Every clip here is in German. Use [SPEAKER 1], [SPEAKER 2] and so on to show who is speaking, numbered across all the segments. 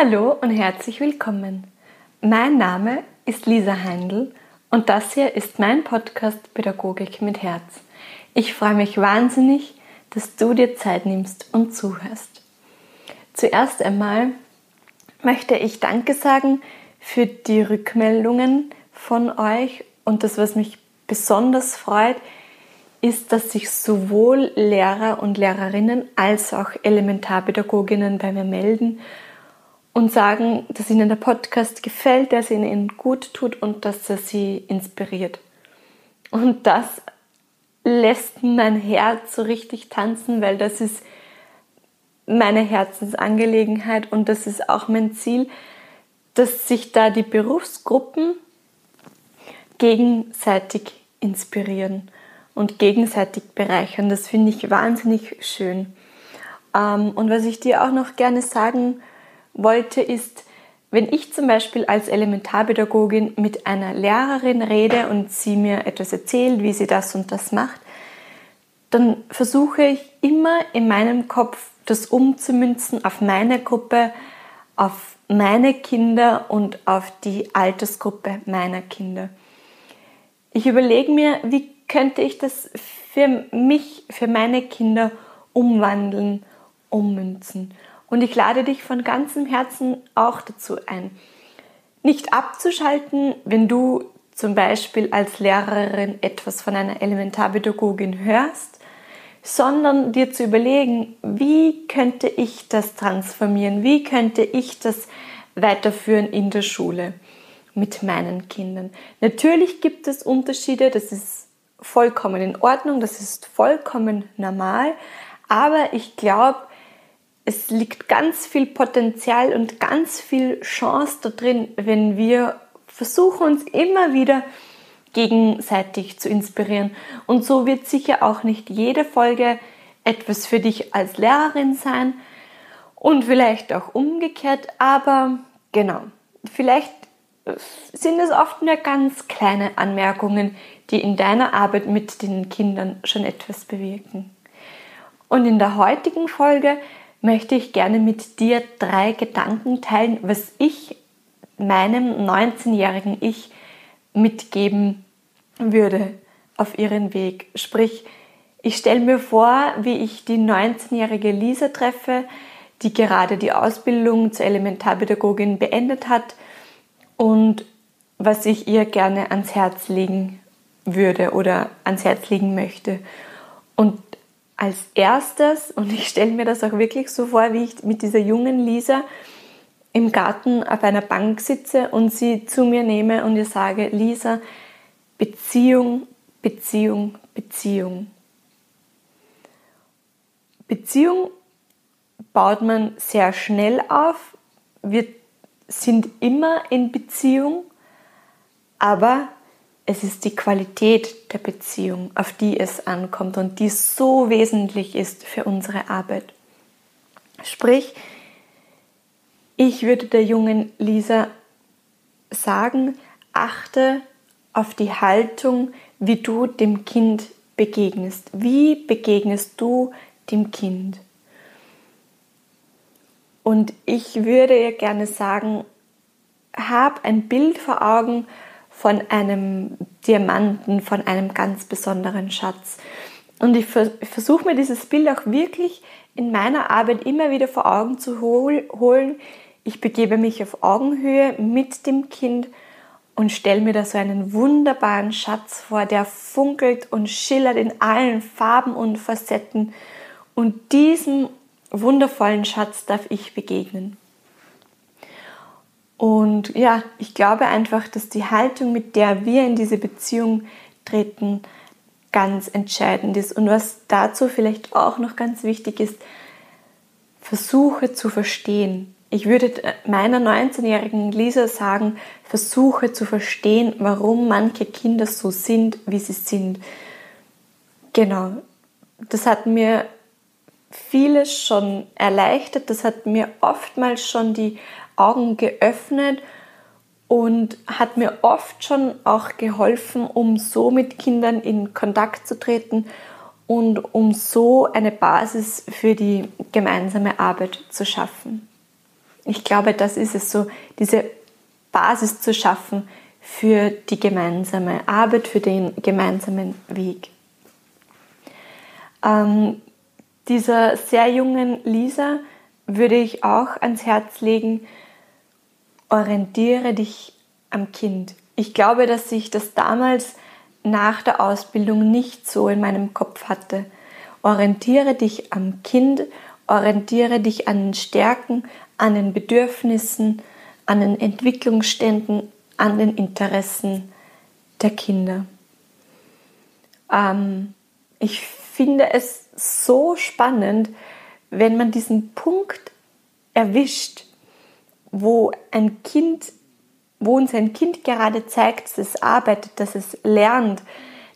[SPEAKER 1] Hallo und herzlich willkommen. Mein Name ist Lisa Heindl und das hier ist mein Podcast Pädagogik mit Herz. Ich freue mich wahnsinnig, dass du dir Zeit nimmst und zuhörst. Zuerst einmal möchte ich Danke sagen für die Rückmeldungen von euch und das, was mich besonders freut, ist, dass sich sowohl Lehrer und Lehrerinnen als auch Elementarpädagoginnen bei mir melden und sagen, dass ihnen der Podcast gefällt, dass ihnen gut tut und dass er sie inspiriert. Und das lässt mein Herz so richtig tanzen, weil das ist meine Herzensangelegenheit und das ist auch mein Ziel, dass sich da die Berufsgruppen gegenseitig inspirieren und gegenseitig bereichern. Das finde ich wahnsinnig schön. Ähm, und was ich dir auch noch gerne sagen wollte, ist, wenn ich zum Beispiel als Elementarpädagogin mit einer Lehrerin rede und sie mir etwas erzählt, wie sie das und das macht, dann versuche ich immer in meinem Kopf das umzumünzen auf meine Gruppe, auf meine Kinder und auf die Altersgruppe meiner Kinder. Ich überlege mir, wie könnte ich das für mich, für meine Kinder umwandeln, ummünzen. Und ich lade dich von ganzem Herzen auch dazu ein, nicht abzuschalten, wenn du zum Beispiel als Lehrerin etwas von einer Elementarpädagogin hörst, sondern dir zu überlegen, wie könnte ich das transformieren, wie könnte ich das weiterführen in der Schule mit meinen Kindern. Natürlich gibt es Unterschiede, das ist vollkommen in Ordnung, das ist vollkommen normal, aber ich glaube, es liegt ganz viel Potenzial und ganz viel Chance da drin, wenn wir versuchen, uns immer wieder gegenseitig zu inspirieren. Und so wird sicher auch nicht jede Folge etwas für dich als Lehrerin sein und vielleicht auch umgekehrt, aber genau, vielleicht sind es oft nur ganz kleine Anmerkungen, die in deiner Arbeit mit den Kindern schon etwas bewirken. Und in der heutigen Folge möchte ich gerne mit dir drei Gedanken teilen, was ich meinem 19-jährigen Ich mitgeben würde auf ihren Weg. Sprich, ich stelle mir vor, wie ich die 19-jährige Lisa treffe, die gerade die Ausbildung zur Elementarpädagogin beendet hat und was ich ihr gerne ans Herz legen würde oder ans Herz legen möchte. Und als erstes, und ich stelle mir das auch wirklich so vor, wie ich mit dieser jungen Lisa im Garten auf einer Bank sitze und sie zu mir nehme und ihr sage, Lisa, Beziehung, Beziehung, Beziehung. Beziehung baut man sehr schnell auf. Wir sind immer in Beziehung, aber es ist die Qualität der Beziehung, auf die es ankommt und die so wesentlich ist für unsere Arbeit. Sprich, ich würde der jungen Lisa sagen, achte auf die Haltung, wie du dem Kind begegnest. Wie begegnest du dem Kind? Und ich würde ihr gerne sagen, hab ein Bild vor Augen, von einem Diamanten, von einem ganz besonderen Schatz. Und ich versuche mir dieses Bild auch wirklich in meiner Arbeit immer wieder vor Augen zu holen. Ich begebe mich auf Augenhöhe mit dem Kind und stelle mir da so einen wunderbaren Schatz vor, der funkelt und schillert in allen Farben und Facetten. Und diesem wundervollen Schatz darf ich begegnen. Und ja, ich glaube einfach, dass die Haltung, mit der wir in diese Beziehung treten, ganz entscheidend ist. Und was dazu vielleicht auch noch ganz wichtig ist, versuche zu verstehen. Ich würde meiner 19-jährigen Lisa sagen, versuche zu verstehen, warum manche Kinder so sind, wie sie sind. Genau. Das hat mir vieles schon erleichtert. Das hat mir oftmals schon die Augen geöffnet und hat mir oft schon auch geholfen, um so mit Kindern in Kontakt zu treten und um so eine Basis für die gemeinsame Arbeit zu schaffen. Ich glaube, das ist es so, diese Basis zu schaffen für die gemeinsame Arbeit, für den gemeinsamen Weg. Ähm, dieser sehr jungen Lisa würde ich auch ans Herz legen, orientiere dich am Kind. Ich glaube, dass ich das damals nach der Ausbildung nicht so in meinem Kopf hatte. Orientiere dich am Kind, orientiere dich an den Stärken, an den Bedürfnissen, an den Entwicklungsständen, an den Interessen der Kinder. Ähm, ich finde es so spannend, wenn man diesen Punkt erwischt, wo ein Kind, wo uns ein Kind gerade zeigt, dass es arbeitet, dass es lernt,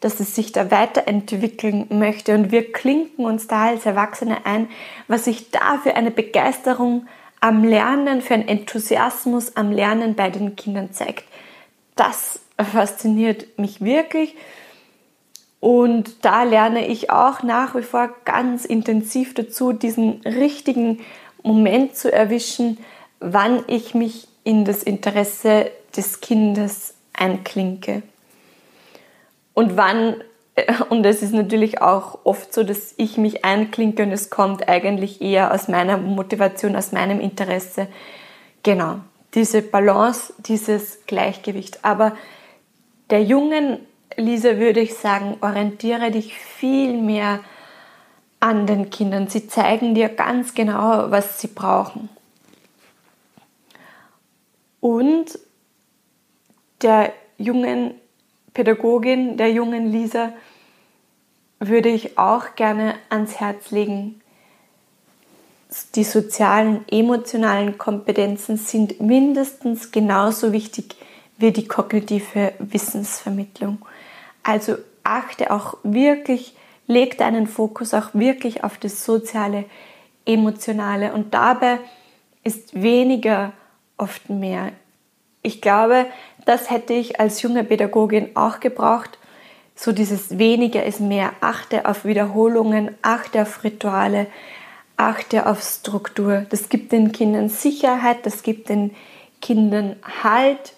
[SPEAKER 1] dass es sich da weiterentwickeln möchte und wir klinken uns da als Erwachsene ein, was sich da für eine Begeisterung am Lernen, für einen Enthusiasmus am Lernen bei den Kindern zeigt. Das fasziniert mich wirklich und da lerne ich auch nach wie vor ganz intensiv dazu, diesen richtigen Moment zu erwischen, wann ich mich in das Interesse des Kindes einklinke. Und wann, und es ist natürlich auch oft so, dass ich mich einklinke und es kommt eigentlich eher aus meiner Motivation, aus meinem Interesse. Genau, diese Balance, dieses Gleichgewicht. Aber der jungen Lisa, würde ich sagen, orientiere dich viel mehr an den Kindern. Sie zeigen dir ganz genau, was sie brauchen. Und der jungen Pädagogin, der jungen Lisa, würde ich auch gerne ans Herz legen. Die sozialen, emotionalen Kompetenzen sind mindestens genauso wichtig wie die kognitive Wissensvermittlung. Also achte auch wirklich, leg deinen Fokus auch wirklich auf das soziale, emotionale und dabei ist weniger oft mehr. Ich glaube, das hätte ich als junge Pädagogin auch gebraucht. So dieses weniger ist mehr. Achte auf Wiederholungen, achte auf Rituale, achte auf Struktur. Das gibt den Kindern Sicherheit, das gibt den Kindern Halt.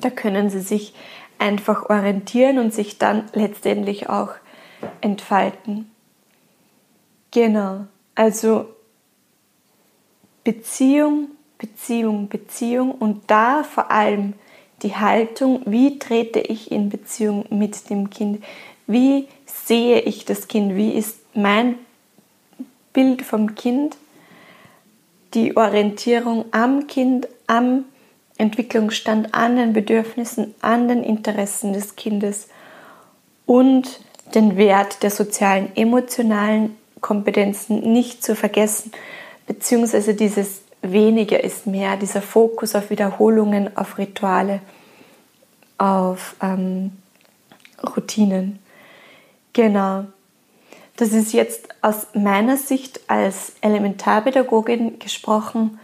[SPEAKER 1] Da können sie sich einfach orientieren und sich dann letztendlich auch entfalten. Genau, also Beziehung, Beziehung, Beziehung und da vor allem die Haltung, wie trete ich in Beziehung mit dem Kind, wie sehe ich das Kind, wie ist mein Bild vom Kind, die Orientierung am Kind, am Entwicklungsstand, an den Bedürfnissen, an den Interessen des Kindes und den Wert der sozialen, emotionalen Kompetenzen nicht zu vergessen, beziehungsweise dieses weniger ist mehr, dieser Fokus auf Wiederholungen, auf Rituale, auf ähm, Routinen. Genau. Das ist jetzt aus meiner Sicht als Elementarpädagogin gesprochen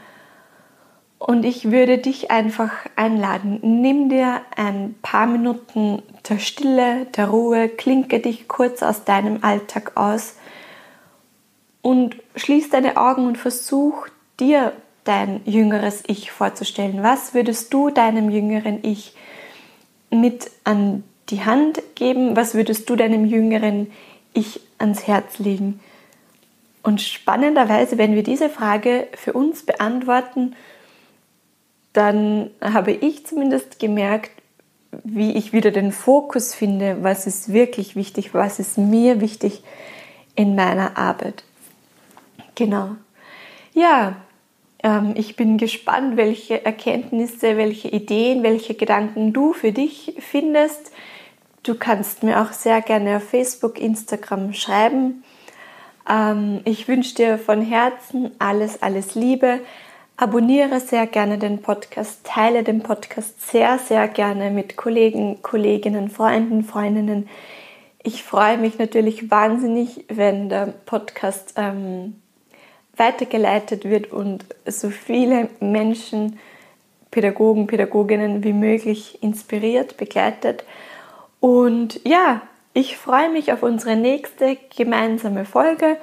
[SPEAKER 1] und ich würde dich einfach einladen, nimm dir ein paar Minuten der Stille, der Ruhe, klinke dich kurz aus deinem Alltag aus und schließ deine Augen und versuch dir dein jüngeres Ich vorzustellen. Was würdest du deinem jüngeren Ich mit an die Hand geben? Was würdest du deinem jüngeren Ich ans Herz legen? Und spannenderweise, wenn wir diese Frage für uns beantworten, dann habe ich zumindest gemerkt, wie ich wieder den Fokus finde, was ist wirklich wichtig, was ist mir wichtig in meiner Arbeit. Genau. Ja, ähm, ich bin gespannt, welche Erkenntnisse, welche Ideen, welche Gedanken du für dich findest. Du kannst mir auch sehr gerne auf Facebook, Instagram schreiben. Ähm, ich wünsche dir von Herzen alles, alles Liebe. Abonniere sehr gerne den Podcast, teile den Podcast sehr, sehr gerne mit Kollegen, Kolleginnen, Freunden, Freundinnen. Ich freue mich natürlich wahnsinnig, wenn der Podcast ähm, weitergeleitet wird und so viele Menschen, Pädagogen, Pädagoginnen wie möglich inspiriert, begleitet. Und ja, ich freue mich auf unsere nächste gemeinsame Folge.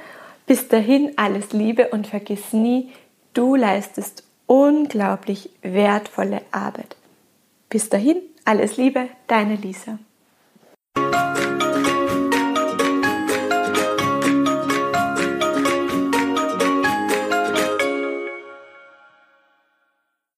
[SPEAKER 1] Bis dahin alles Liebe und vergiss nie, Du leistest unglaublich wertvolle Arbeit. Bis dahin, alles Liebe, deine Lisa.